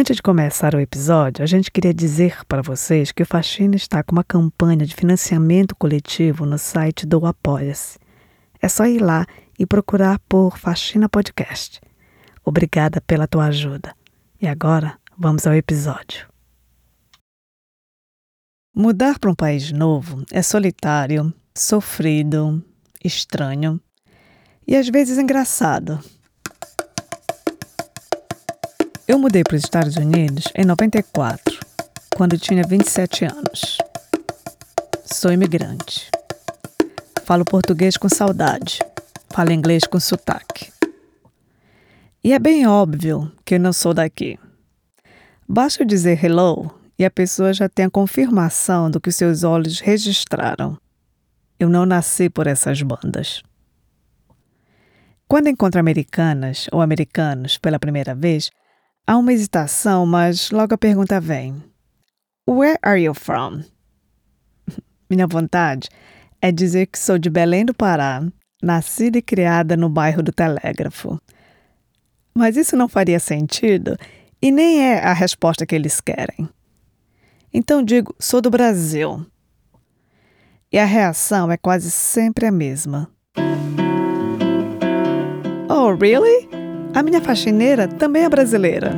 Antes de começar o episódio, a gente queria dizer para vocês que o Faxina está com uma campanha de financiamento coletivo no site do Apoia-se. É só ir lá e procurar por Faxina Podcast. Obrigada pela tua ajuda. E agora, vamos ao episódio. Mudar para um país novo é solitário, sofrido, estranho e às vezes engraçado. Eu mudei para os Estados Unidos em 94, quando tinha 27 anos. Sou imigrante. Falo português com saudade. Falo inglês com sotaque. E é bem óbvio que eu não sou daqui. Basta dizer hello e a pessoa já tem a confirmação do que seus olhos registraram. Eu não nasci por essas bandas. Quando encontro americanas ou americanos pela primeira vez, Há uma hesitação, mas logo a pergunta vem: Where are you from? Minha vontade é dizer que sou de Belém do Pará, nascida e criada no bairro do Telégrafo. Mas isso não faria sentido e nem é a resposta que eles querem. Então digo: sou do Brasil. E a reação é quase sempre a mesma. Oh, really? A minha faxineira também é brasileira.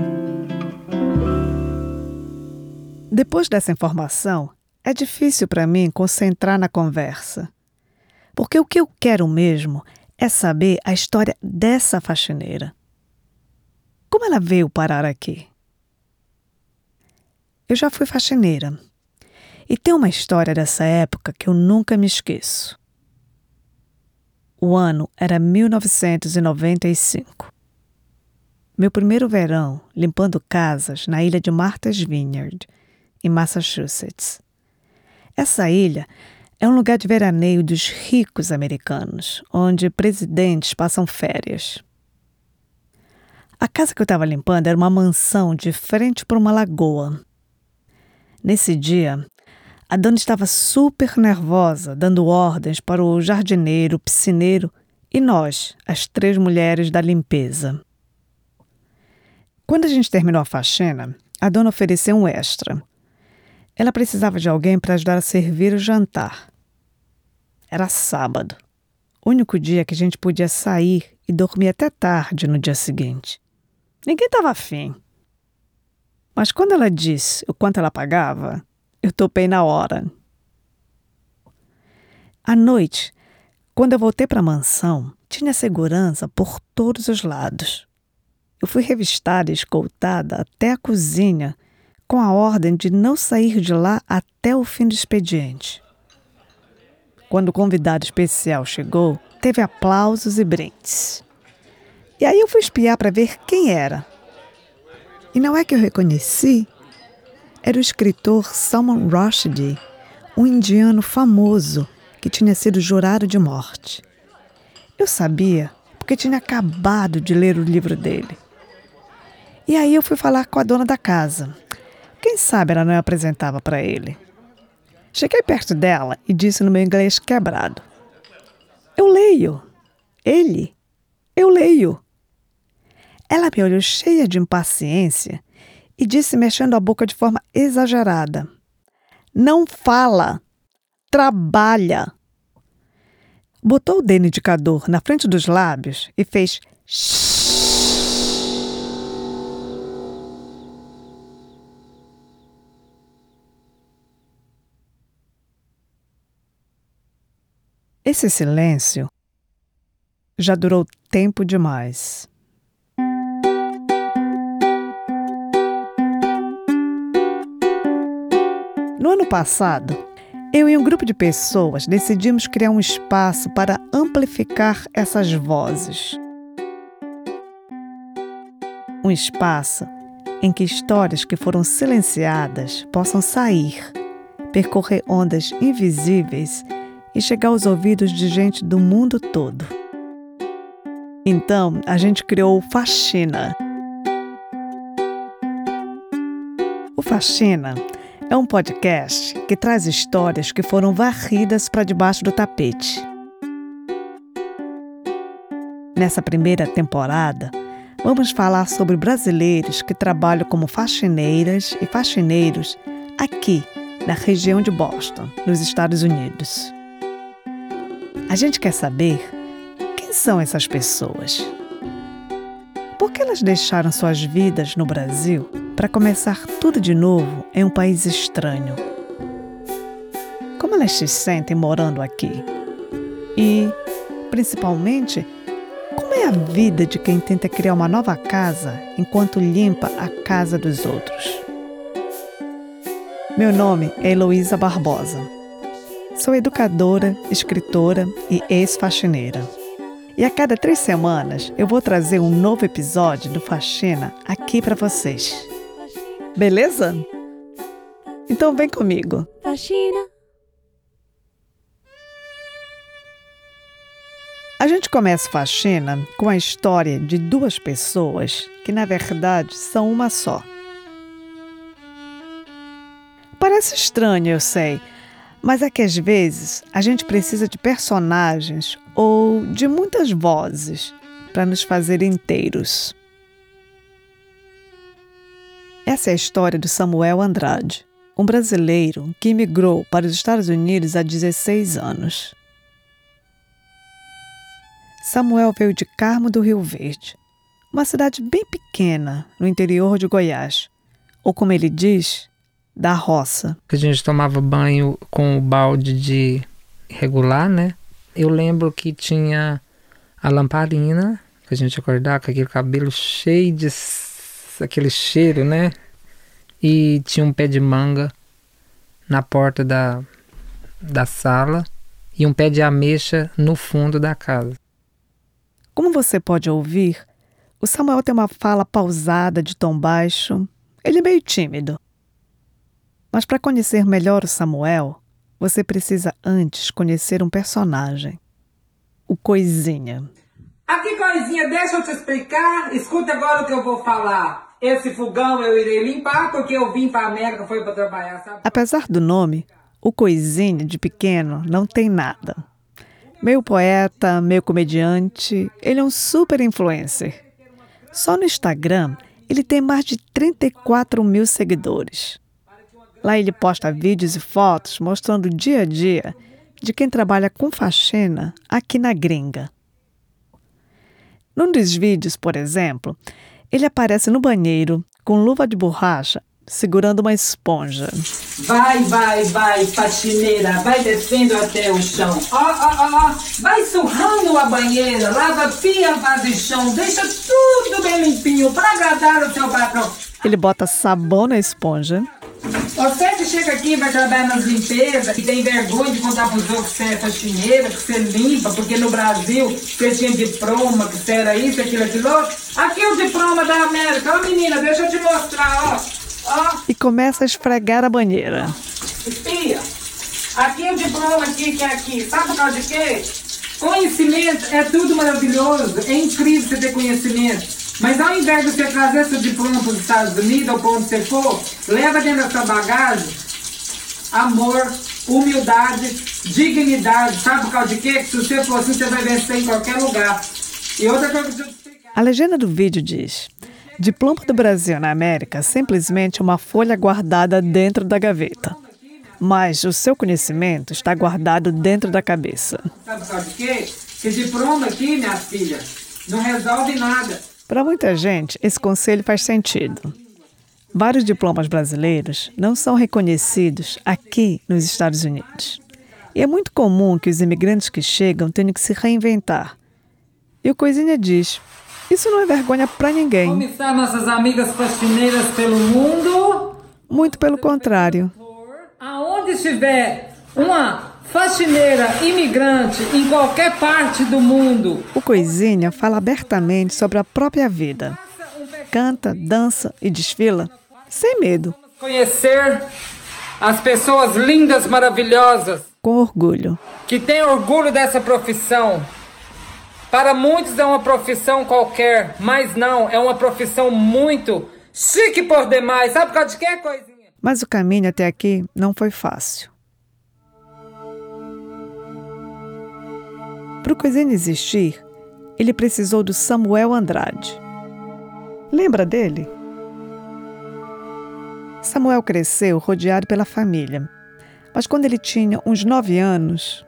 Depois dessa informação, é difícil para mim concentrar na conversa. Porque o que eu quero mesmo é saber a história dessa faxineira. Como ela veio parar aqui? Eu já fui faxineira. E tem uma história dessa época que eu nunca me esqueço. O ano era 1995 meu primeiro verão limpando casas na ilha de Martha's Vineyard, em Massachusetts. Essa ilha é um lugar de veraneio dos ricos americanos, onde presidentes passam férias. A casa que eu estava limpando era uma mansão de frente para uma lagoa. Nesse dia, a dona estava super nervosa, dando ordens para o jardineiro, o piscineiro e nós, as três mulheres da limpeza. Quando a gente terminou a faxina, a dona ofereceu um extra. Ela precisava de alguém para ajudar a servir o jantar. Era sábado, único dia que a gente podia sair e dormir até tarde no dia seguinte. Ninguém estava afim. Mas quando ela disse o quanto ela pagava, eu topei na hora. À noite, quando eu voltei para a mansão, tinha segurança por todos os lados. Eu fui revistada e escoltada até a cozinha, com a ordem de não sair de lá até o fim do expediente. Quando o convidado especial chegou, teve aplausos e brindes. E aí eu fui espiar para ver quem era. E não é que eu reconheci? Era o escritor Salman Rushdie, um indiano famoso que tinha sido jurado de morte. Eu sabia porque tinha acabado de ler o livro dele. E aí eu fui falar com a dona da casa. Quem sabe ela não apresentava para ele. Cheguei perto dela e disse no meu inglês quebrado: Eu leio. Ele? Eu leio. Ela me olhou cheia de impaciência e disse, mexendo a boca de forma exagerada: Não fala, trabalha. Botou o dedo indicador na frente dos lábios e fez shh. Esse silêncio já durou tempo demais. No ano passado, eu e um grupo de pessoas decidimos criar um espaço para amplificar essas vozes. Um espaço em que histórias que foram silenciadas possam sair, percorrer ondas invisíveis e chegar aos ouvidos de gente do mundo todo. Então, a gente criou o Faxina. O Faxina é um podcast que traz histórias que foram varridas para debaixo do tapete. Nessa primeira temporada, vamos falar sobre brasileiros que trabalham como faxineiras e faxineiros aqui na região de Boston, nos Estados Unidos. A gente quer saber quem são essas pessoas. Por que elas deixaram suas vidas no Brasil para começar tudo de novo em um país estranho? Como elas se sentem morando aqui? E, principalmente, como é a vida de quem tenta criar uma nova casa enquanto limpa a casa dos outros? Meu nome é Heloísa Barbosa. Sou educadora, escritora e ex-faxineira. E a cada três semanas eu vou trazer um novo episódio do Faxina aqui para vocês. Beleza? Então vem comigo. Faxina. A gente começa Faxina com a história de duas pessoas que, na verdade, são uma só. Parece estranho, eu sei, mas é que às vezes a gente precisa de personagens ou de muitas vozes para nos fazer inteiros. Essa é a história do Samuel Andrade, um brasileiro que imigrou para os Estados Unidos há 16 anos. Samuel veio de Carmo do Rio Verde, uma cidade bem pequena no interior de Goiás, ou como ele diz, da roça. A gente tomava banho com o balde de regular, né? Eu lembro que tinha a lamparina, que a gente acordava com aquele cabelo cheio de aquele cheiro, né? E tinha um pé de manga na porta da, da sala e um pé de ameixa no fundo da casa. Como você pode ouvir, o Samuel tem uma fala pausada de tom baixo. Ele é meio tímido. Mas para conhecer melhor o Samuel, você precisa antes conhecer um personagem. O Coisinha. Aqui, Coisinha, deixa eu te explicar. Escuta agora o que eu vou falar. Esse fogão eu irei limpar porque eu vim para a América, foi para trabalhar, sabe? Apesar do nome, o Coisinha de pequeno não tem nada. Meio poeta, meio comediante, ele é um super influencer. Só no Instagram, ele tem mais de 34 mil seguidores. Lá ele posta vídeos e fotos mostrando o dia a dia de quem trabalha com faxina aqui na gringa. Num dos vídeos, por exemplo, ele aparece no banheiro com luva de borracha segurando uma esponja. Vai, vai, vai, faxineira, vai descendo até o chão. Ó, ó, ó, ó, vai surrando a banheira, lava pia, vaso e chão, deixa tudo bem limpinho para agradar o seu patrão. Ele bota sabão na esponja você que chega aqui e vai trabalhar nas limpezas e tem vergonha de contar pros outros que você é faxineira, que você limpa, porque no Brasil você tinha diploma, que você era isso, aquilo, aquilo outro. Aqui é o diploma da América. Ó, menina, deixa eu te mostrar, ó. ó. E começa a esfregar a banheira. Espia. Aqui é o diploma aqui, que é aqui. Sabe por causa de quê? Conhecimento é tudo maravilhoso. É incrível você ter conhecimento. Mas ao invés de você trazer seu diploma para os Estados Unidos ou para onde você for, leva dentro da sua bagagem amor, humildade, dignidade. Sabe por causa de quê? Que se você for assim, você vai vencer em qualquer lugar. E outra coisa que eu A legenda do vídeo diz: Diploma do Brasil na América é simplesmente uma folha guardada dentro da gaveta. Mas o seu conhecimento está guardado dentro da cabeça. Sabe por causa de quê? Que diploma aqui, minha filha, não resolve nada. Para muita gente, esse conselho faz sentido. Vários diplomas brasileiros não são reconhecidos aqui nos Estados Unidos. E é muito comum que os imigrantes que chegam tenham que se reinventar. E o Coisinha diz: isso não é vergonha para ninguém. Começar nossas amigas faxineiras pelo mundo. Muito pelo contrário. Aonde estiver uma faxineira, imigrante, em qualquer parte do mundo. O Coisinha fala abertamente sobre a própria vida. Canta, dança e desfila sem medo. Conhecer as pessoas lindas, maravilhosas. Com orgulho. Que têm orgulho dessa profissão. Para muitos é uma profissão qualquer, mas não, é uma profissão muito chique por demais. Sabe por causa de que, coisinha? Mas o caminho até aqui não foi fácil. Para o Coisinha existir, ele precisou do Samuel Andrade. Lembra dele? Samuel cresceu rodeado pela família, mas quando ele tinha uns nove anos.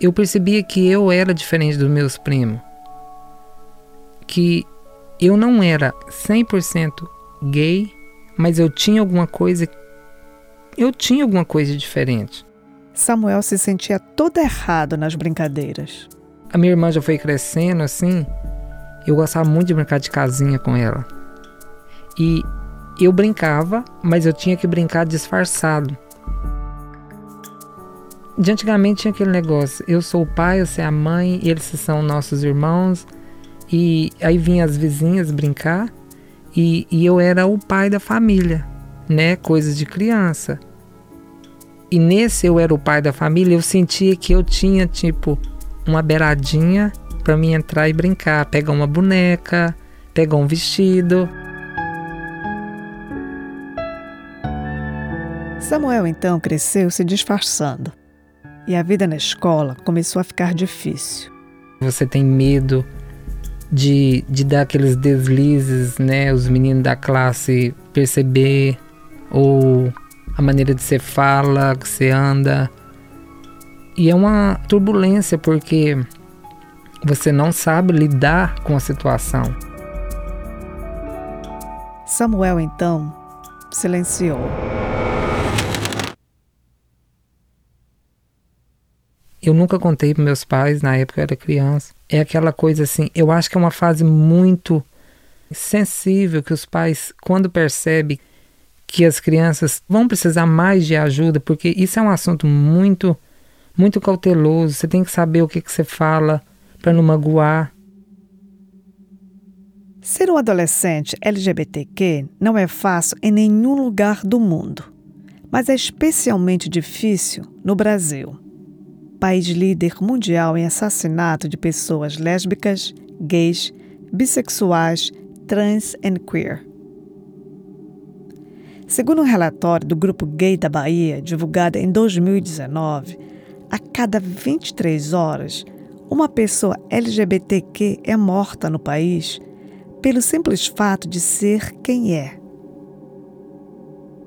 Eu percebia que eu era diferente dos meus primos. Que eu não era 100% gay, mas eu tinha alguma coisa. Eu tinha alguma coisa diferente. Samuel se sentia todo errado nas brincadeiras. A minha irmã já foi crescendo assim. Eu gostava muito de brincar de casinha com ela. E eu brincava, mas eu tinha que brincar disfarçado. De antigamente tinha aquele negócio: eu sou o pai, você é a mãe, eles são nossos irmãos. E aí vinham as vizinhas brincar e, e eu era o pai da família, né? Coisas de criança. E nesse eu era o pai da família, eu sentia que eu tinha tipo uma beiradinha para mim entrar e brincar, pegar uma boneca, pegar um vestido. Samuel então cresceu se disfarçando. E a vida na escola começou a ficar difícil. Você tem medo de, de dar aqueles deslizes, né? Os meninos da classe perceber, ou a maneira de você fala, que você anda. E é uma turbulência porque você não sabe lidar com a situação. Samuel então silenciou. Eu nunca contei para meus pais, na época eu era criança. É aquela coisa assim, eu acho que é uma fase muito sensível que os pais, quando percebem que as crianças vão precisar mais de ajuda, porque isso é um assunto muito, muito cauteloso. Você tem que saber o que, que você fala para não magoar. Ser um adolescente LGBTQ não é fácil em nenhum lugar do mundo, mas é especialmente difícil no Brasil país líder mundial em assassinato de pessoas lésbicas, gays, bissexuais, trans e queer. Segundo um relatório do Grupo Gay da Bahia, divulgado em 2019, a cada 23 horas, uma pessoa LGBTQ é morta no país pelo simples fato de ser quem é.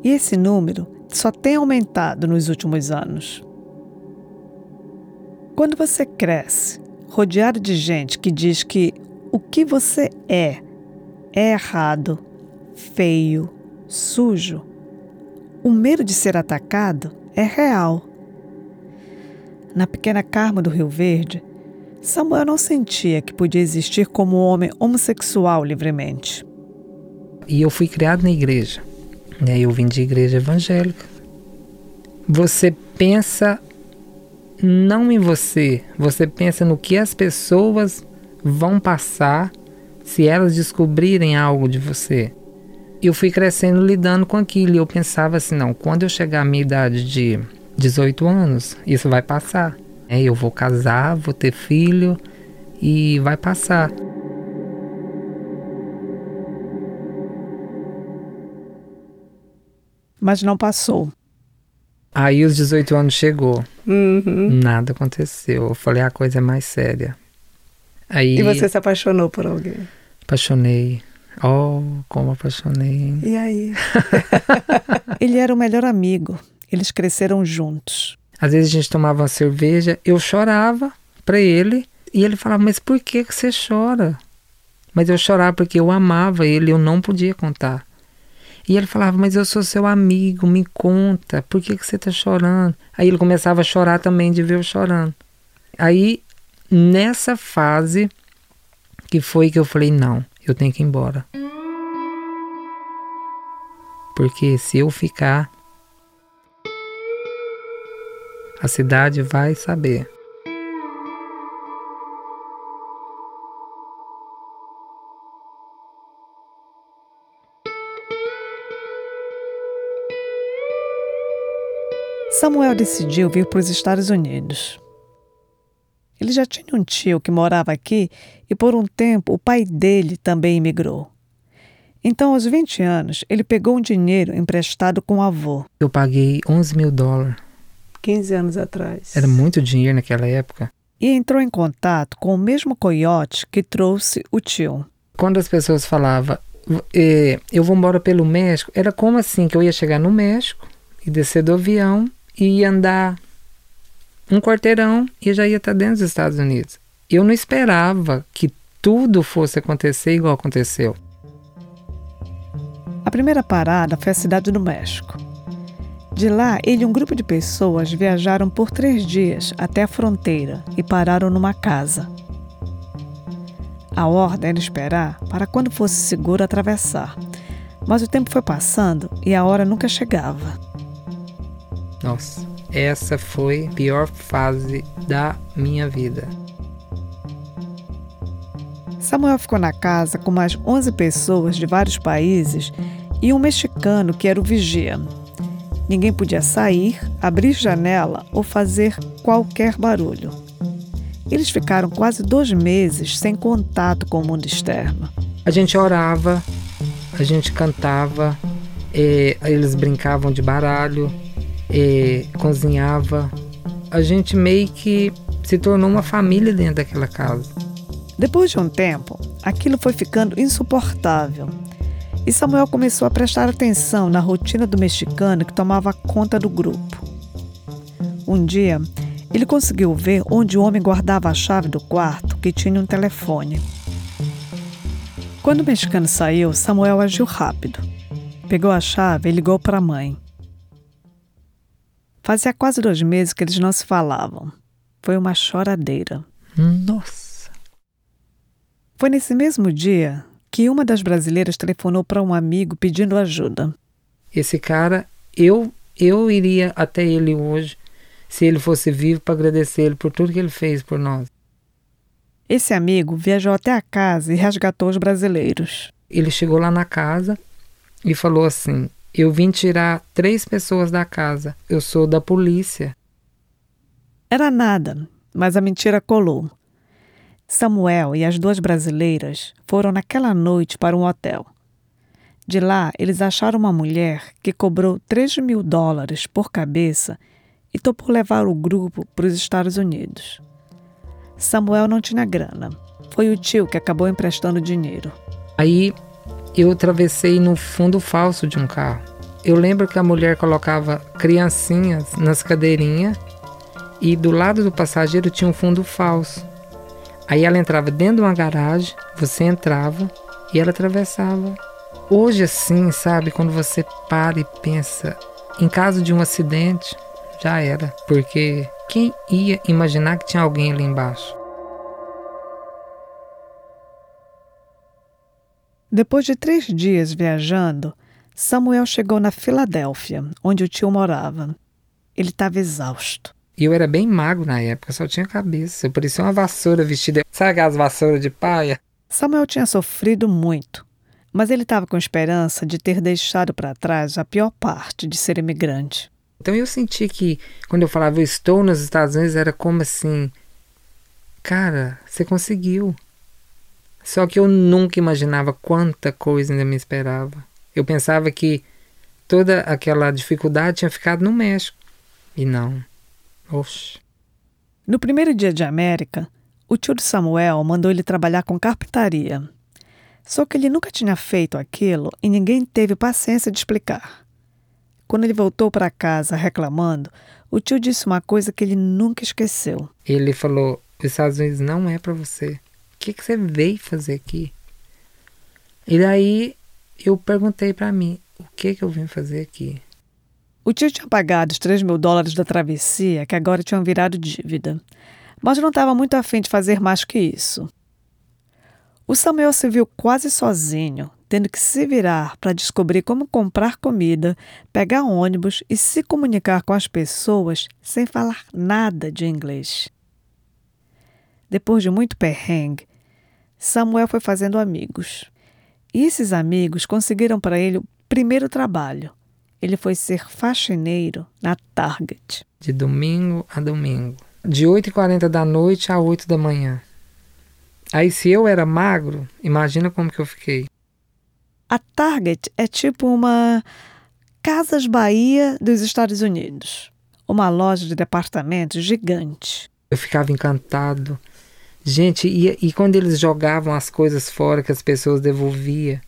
E esse número só tem aumentado nos últimos anos. Quando você cresce, rodeado de gente que diz que o que você é é errado, feio, sujo, o medo de ser atacado é real. Na pequena Carmo do Rio Verde, Samuel não sentia que podia existir como homem homossexual livremente. E eu fui criado na igreja. Né? Eu vim de igreja evangélica. Você pensa não em você. Você pensa no que as pessoas vão passar se elas descobrirem algo de você. Eu fui crescendo lidando com aquilo e eu pensava assim: não, quando eu chegar à minha idade de 18 anos, isso vai passar. É, eu vou casar, vou ter filho e vai passar. Mas não passou. Aí os 18 anos chegou. Uhum. Nada aconteceu. Eu falei, a coisa é mais séria. Aí, e você se apaixonou por alguém? Apaixonei. Oh, como apaixonei. E aí? Ele era o melhor amigo. Eles cresceram juntos. Às vezes a gente tomava uma cerveja, eu chorava para ele e ele falava: Mas por que, você chora? Mas eu chorava porque eu amava ele, eu não podia contar. E ele falava, mas eu sou seu amigo, me conta, por que, que você está chorando? Aí ele começava a chorar também de ver eu chorando. Aí, nessa fase, que foi que eu falei, não, eu tenho que ir embora. Porque se eu ficar, a cidade vai saber. Samuel decidiu vir para os Estados Unidos. Ele já tinha um tio que morava aqui e, por um tempo, o pai dele também imigrou. Então, aos 20 anos, ele pegou um dinheiro emprestado com o avô. Eu paguei 11 mil dólares. 15 anos atrás. Era muito dinheiro naquela época. E entrou em contato com o mesmo coiote que trouxe o tio. Quando as pessoas falavam, é, eu vou embora pelo México. Era como assim que eu ia chegar no México e descer do avião e ia andar um quarteirão e já ia estar dentro dos Estados Unidos. Eu não esperava que tudo fosse acontecer igual aconteceu. A primeira parada foi a cidade do México. De lá, ele e um grupo de pessoas viajaram por três dias até a fronteira e pararam numa casa. A ordem era esperar para quando fosse seguro atravessar, mas o tempo foi passando e a hora nunca chegava. Nossa, essa foi a pior fase da minha vida. Samuel ficou na casa com mais 11 pessoas de vários países e um mexicano que era o vigia. Ninguém podia sair, abrir janela ou fazer qualquer barulho. Eles ficaram quase dois meses sem contato com o mundo externo. A gente orava, a gente cantava, eles brincavam de baralho, cozinhava. A gente meio que se tornou uma família dentro daquela casa. Depois de um tempo, aquilo foi ficando insuportável. E Samuel começou a prestar atenção na rotina do mexicano que tomava conta do grupo. Um dia, ele conseguiu ver onde o homem guardava a chave do quarto, que tinha um telefone. Quando o mexicano saiu, Samuel agiu rápido. Pegou a chave e ligou para a mãe. Fazia quase dois meses que eles não se falavam. Foi uma choradeira. Nossa! Foi nesse mesmo dia que uma das brasileiras telefonou para um amigo pedindo ajuda. Esse cara, eu eu iria até ele hoje, se ele fosse vivo, para agradecer ele por tudo que ele fez por nós. Esse amigo viajou até a casa e resgatou os brasileiros. Ele chegou lá na casa e falou assim: eu vim tirar três pessoas da casa. Eu sou da polícia. Era nada, mas a mentira colou. Samuel e as duas brasileiras foram naquela noite para um hotel. De lá, eles acharam uma mulher que cobrou 3 mil dólares por cabeça e topou levar o grupo para os Estados Unidos. Samuel não tinha grana. Foi o tio que acabou emprestando dinheiro. Aí eu atravessei no fundo falso de um carro. Eu lembro que a mulher colocava criancinhas nas cadeirinhas e do lado do passageiro tinha um fundo falso. Aí ela entrava dentro de uma garagem, você entrava e ela atravessava. Hoje, assim, sabe, quando você para e pensa, em caso de um acidente, já era, porque quem ia imaginar que tinha alguém ali embaixo? Depois de três dias viajando, Samuel chegou na Filadélfia, onde o tio morava. Ele estava exausto. E eu era bem magro na época, só tinha cabeça. Eu parecia uma vassoura vestida. Sabe as vassouras de paia? Samuel tinha sofrido muito, mas ele estava com esperança de ter deixado para trás a pior parte de ser imigrante. Então eu senti que quando eu falava eu estou nos Estados Unidos era como assim, cara, você conseguiu. Só que eu nunca imaginava quanta coisa ainda me esperava. Eu pensava que toda aquela dificuldade tinha ficado no México. E não. Oxe. No primeiro dia de América, o tio de Samuel mandou ele trabalhar com carpintaria. Só que ele nunca tinha feito aquilo e ninguém teve paciência de explicar. Quando ele voltou para casa reclamando, o tio disse uma coisa que ele nunca esqueceu. Ele falou: Os Estados Unidos não é para você que, que você veio fazer aqui? E daí eu perguntei para mim, o que, que eu vim fazer aqui? O tio tinha pagado os 3 mil dólares da travessia, que agora tinham virado dívida, mas não estava muito afim de fazer mais que isso. O Samuel se viu quase sozinho, tendo que se virar para descobrir como comprar comida, pegar ônibus e se comunicar com as pessoas sem falar nada de inglês. Depois de muito perrengue, Samuel foi fazendo amigos. E esses amigos conseguiram para ele o primeiro trabalho. Ele foi ser faxineiro na Target. De domingo a domingo. De 8h40 da noite a 8 da manhã. Aí se eu era magro, imagina como que eu fiquei. A Target é tipo uma Casas Bahia dos Estados Unidos. Uma loja de departamentos gigante. Eu ficava encantado Gente, e, e quando eles jogavam as coisas fora que as pessoas devolviam,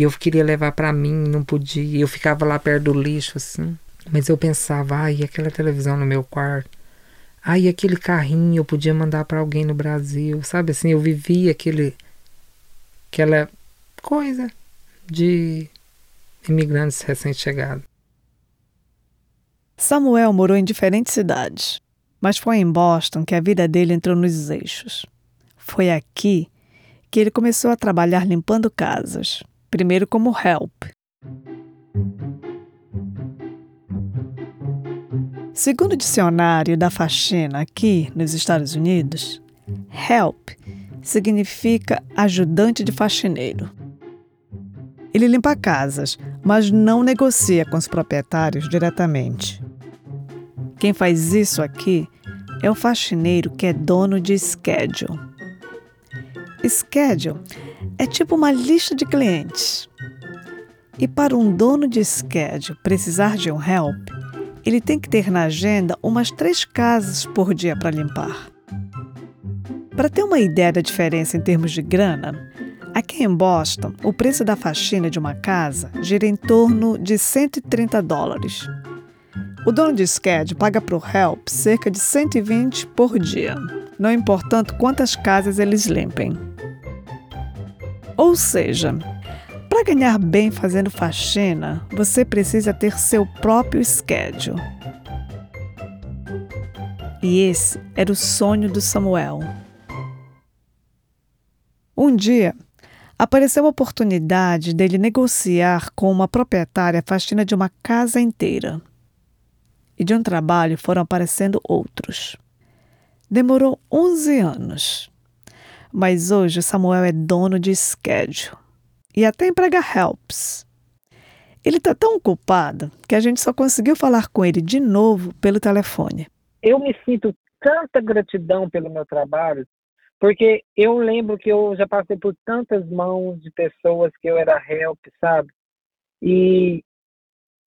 E eu queria levar para mim, não podia. Eu ficava lá perto do lixo, assim. Mas eu pensava, ai, aquela televisão no meu quarto. Ai, aquele carrinho eu podia mandar para alguém no Brasil. Sabe assim, eu vivia aquele. aquela coisa de imigrantes recém-chegados. Samuel morou em diferentes cidades, mas foi em Boston que a vida dele entrou nos eixos. Foi aqui que ele começou a trabalhar limpando casas, primeiro como help. Segundo o dicionário da faxina aqui nos Estados Unidos, help significa ajudante de faxineiro. Ele limpa casas, mas não negocia com os proprietários diretamente. Quem faz isso aqui é o faxineiro que é dono de schedule. Schedule é tipo uma lista de clientes. E para um dono de schedule precisar de um help, ele tem que ter na agenda umas três casas por dia para limpar. Para ter uma ideia da diferença em termos de grana, aqui em Boston, o preço da faxina de uma casa gira em torno de 130 dólares. O dono de schedule paga para o help cerca de 120 por dia, não importando quantas casas eles limpem. Ou seja, para ganhar bem fazendo faxina, você precisa ter seu próprio schedule. E esse era o sonho do Samuel. Um dia, apareceu a oportunidade dele negociar com uma proprietária a faxina de uma casa inteira e de um trabalho foram aparecendo outros. Demorou 11 anos. Mas hoje Samuel é dono de schedule e até emprega helps. Ele está tão ocupado que a gente só conseguiu falar com ele de novo pelo telefone. Eu me sinto tanta gratidão pelo meu trabalho, porque eu lembro que eu já passei por tantas mãos de pessoas que eu era help, sabe? E,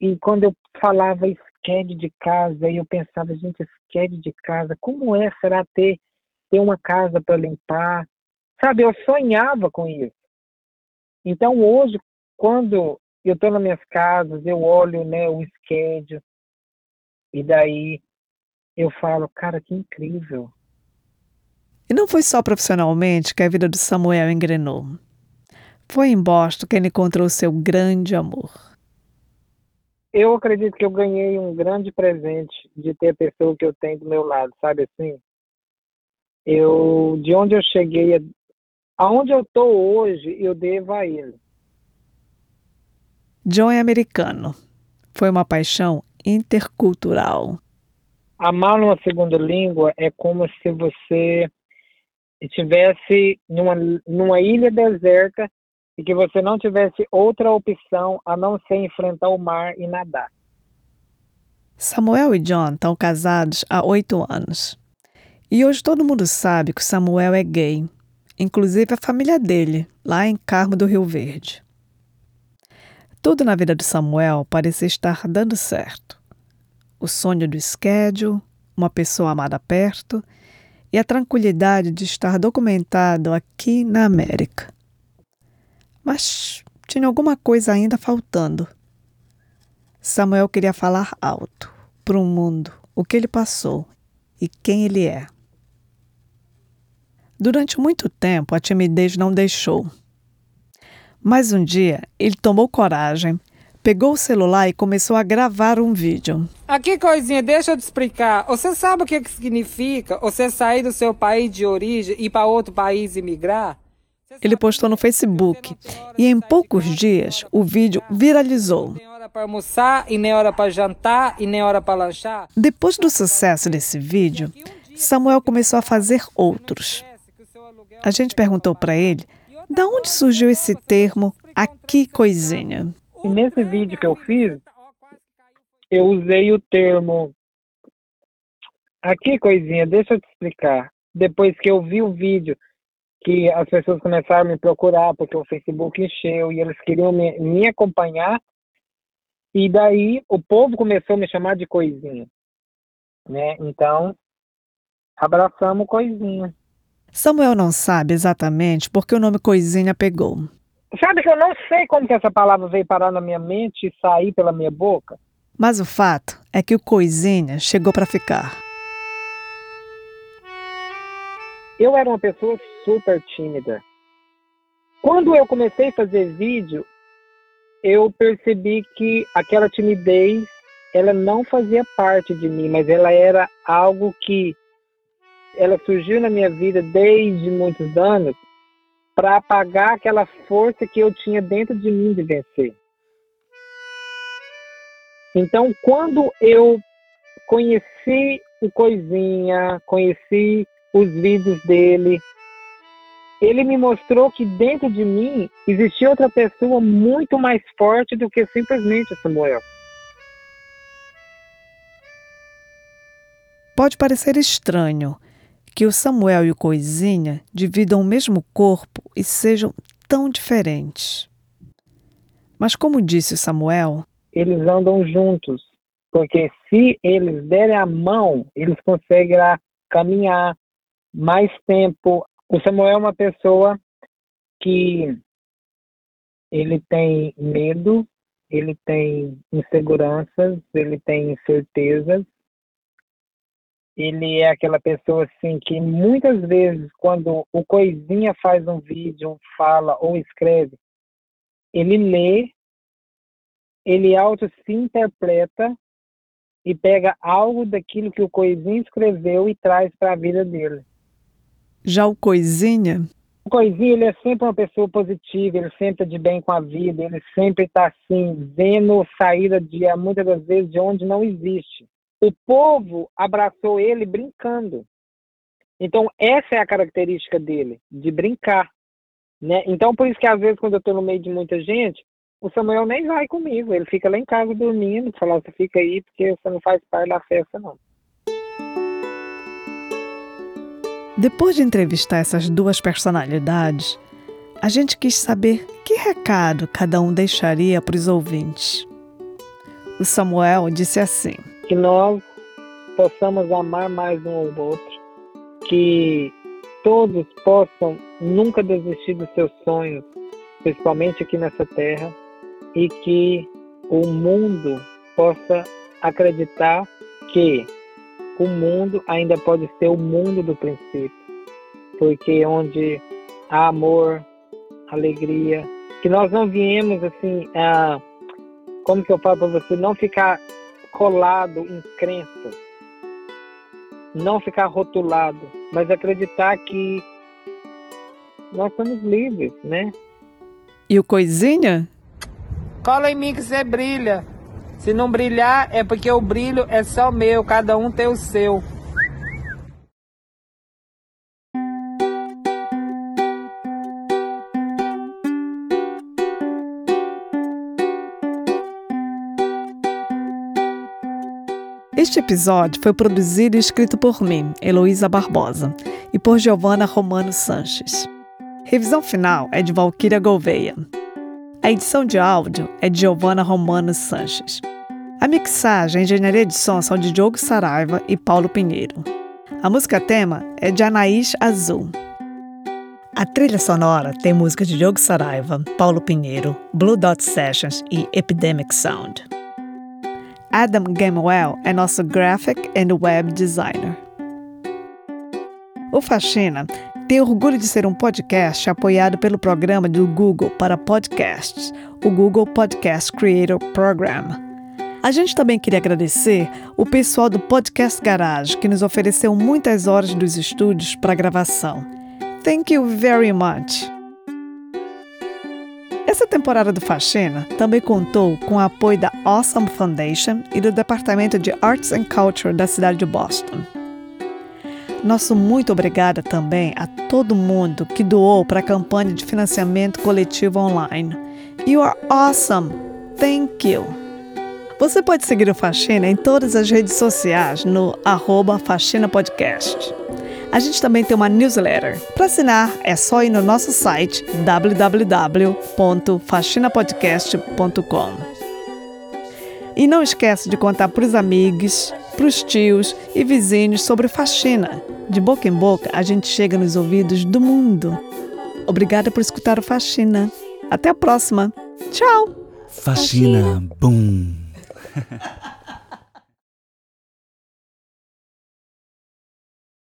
e quando eu falava schedule de casa, eu pensava, gente, schedule de casa, como é, será ter, ter uma casa para limpar? Sabe, eu sonhava com isso. Então, hoje, quando eu estou nas minhas casas, eu olho né, o schedule, e daí eu falo, cara, que incrível. E não foi só profissionalmente que a vida do Samuel engrenou. Foi em Boston que ele encontrou seu grande amor eu acredito que eu ganhei um grande presente de ter a pessoa que eu tenho do meu lado, sabe assim? Eu, de onde eu cheguei, aonde eu estou hoje, eu devo a ele. John é americano. Foi uma paixão intercultural. Amar uma segunda língua é como se você estivesse numa, numa ilha deserta e que você não tivesse outra opção a não ser enfrentar o mar e nadar. Samuel e John estão casados há oito anos. E hoje todo mundo sabe que Samuel é gay, inclusive a família dele, lá em Carmo do Rio Verde. Tudo na vida de Samuel parecia estar dando certo. O sonho do schedule, uma pessoa amada perto e a tranquilidade de estar documentado aqui na América. Mas tinha alguma coisa ainda faltando. Samuel queria falar alto para o mundo o que ele passou e quem ele é. Durante muito tempo, a timidez não deixou. Mas um dia, ele tomou coragem, pegou o celular e começou a gravar um vídeo. Aqui, coisinha, deixa eu te explicar. Você sabe o que, que significa você sair do seu país de origem e ir para outro país e migrar? Ele postou no Facebook e em poucos dias o vídeo viralizou. almoçar jantar. Depois do sucesso desse vídeo, Samuel começou a fazer outros. A gente perguntou para ele de onde surgiu esse termo aqui coisinha. E nesse vídeo que eu fiz, eu usei o termo aqui coisinha, deixa eu te explicar. Depois que eu vi o vídeo que as pessoas começaram a me procurar porque o Facebook encheu e eles queriam me, me acompanhar. E daí o povo começou a me chamar de coisinha, né? Então, abraçamos coisinha. Samuel não sabe exatamente porque o nome coisinha pegou. Sabe que eu não sei como que essa palavra veio parar na minha mente e sair pela minha boca? Mas o fato é que o Coisinha chegou para ficar. Eu era uma pessoa super tímida. Quando eu comecei a fazer vídeo, eu percebi que aquela timidez, ela não fazia parte de mim, mas ela era algo que ela surgiu na minha vida desde muitos anos para apagar aquela força que eu tinha dentro de mim de vencer. Então, quando eu conheci o Coisinha, conheci os vídeos dele, ele me mostrou que dentro de mim existia outra pessoa muito mais forte do que simplesmente Samuel. Pode parecer estranho que o Samuel e o Coisinha dividam o mesmo corpo e sejam tão diferentes. Mas, como disse o Samuel, eles andam juntos. Porque se eles derem a mão, eles conseguem caminhar mais tempo. O Samuel é uma pessoa que ele tem medo, ele tem inseguranças, ele tem incertezas. Ele é aquela pessoa assim que muitas vezes quando o coisinha faz um vídeo, fala ou escreve, ele lê ele auto se interpreta e pega algo daquilo que o Coisinha escreveu e traz para a vida dele. Já o Coisinha? O Coisinha, ele é sempre uma pessoa positiva, ele sempre está de bem com a vida, ele sempre está assim, vendo saída de, muitas das vezes, de onde não existe. O povo abraçou ele brincando. Então, essa é a característica dele, de brincar. Né? Então, por isso que às vezes, quando eu estou no meio de muita gente, o Samuel nem vai comigo, ele fica lá em casa dormindo, falar, você fica aí porque você não faz parte da festa, não. Depois de entrevistar essas duas personalidades, a gente quis saber que recado cada um deixaria para os ouvintes. O Samuel disse assim: Que nós possamos amar mais um ao outro, que todos possam nunca desistir dos seus sonhos, principalmente aqui nessa terra, e que o mundo possa acreditar que o mundo ainda pode ser o mundo do princípio, porque onde há amor, alegria, que nós não viemos assim, a, como que eu falo para você, não ficar colado em crenças, não ficar rotulado, mas acreditar que nós somos livres, né? E o Coisinha Cola em mim que você brilha. Se não brilhar, é porque o brilho é só meu, cada um tem o seu. Este episódio foi produzido e escrito por mim, Heloísa Barbosa, e por Giovanna Romano Sanches. Revisão final é de Valquíria Gouveia. A edição de áudio é de Giovanna Romano Sanches. A mixagem e engenharia de som são de Diogo Saraiva e Paulo Pinheiro. A música tema é de Anaís Azul. A trilha sonora tem música de Diogo Saraiva, Paulo Pinheiro, Blue Dot Sessions e Epidemic Sound. Adam Gamewell é nosso graphic and web designer. O Faxina tem orgulho de ser um podcast apoiado pelo programa do Google para podcasts, o Google Podcast Creator Program. A gente também queria agradecer o pessoal do Podcast Garage, que nos ofereceu muitas horas dos estúdios para gravação. Thank you very much! Essa temporada do Faxina também contou com o apoio da Awesome Foundation e do Departamento de Arts and Culture da cidade de Boston. Nosso muito obrigada também a todo mundo que doou para a campanha de financiamento coletivo online. You are awesome! Thank you! Você pode seguir o Faxina em todas as redes sociais no arroba Faxina Podcast. A gente também tem uma newsletter. Para assinar, é só ir no nosso site www.faxinapodcast.com. E não esqueça de contar para os amigos, para os tios e vizinhos sobre faxina. De boca em boca, a gente chega nos ouvidos do mundo. Obrigada por escutar o Faxina. Até a próxima. Tchau! Faxina, bum!